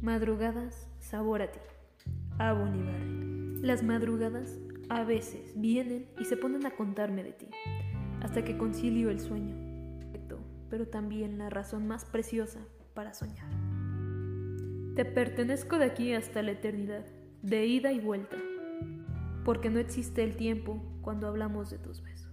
madrugadas, sabor a ti. A Bolívar. Las madrugadas a veces vienen y se ponen a contarme de ti, hasta que concilio el sueño, pero también la razón más preciosa para soñar. Te pertenezco de aquí hasta la eternidad, de ida y vuelta, porque no existe el tiempo cuando hablamos de tus besos.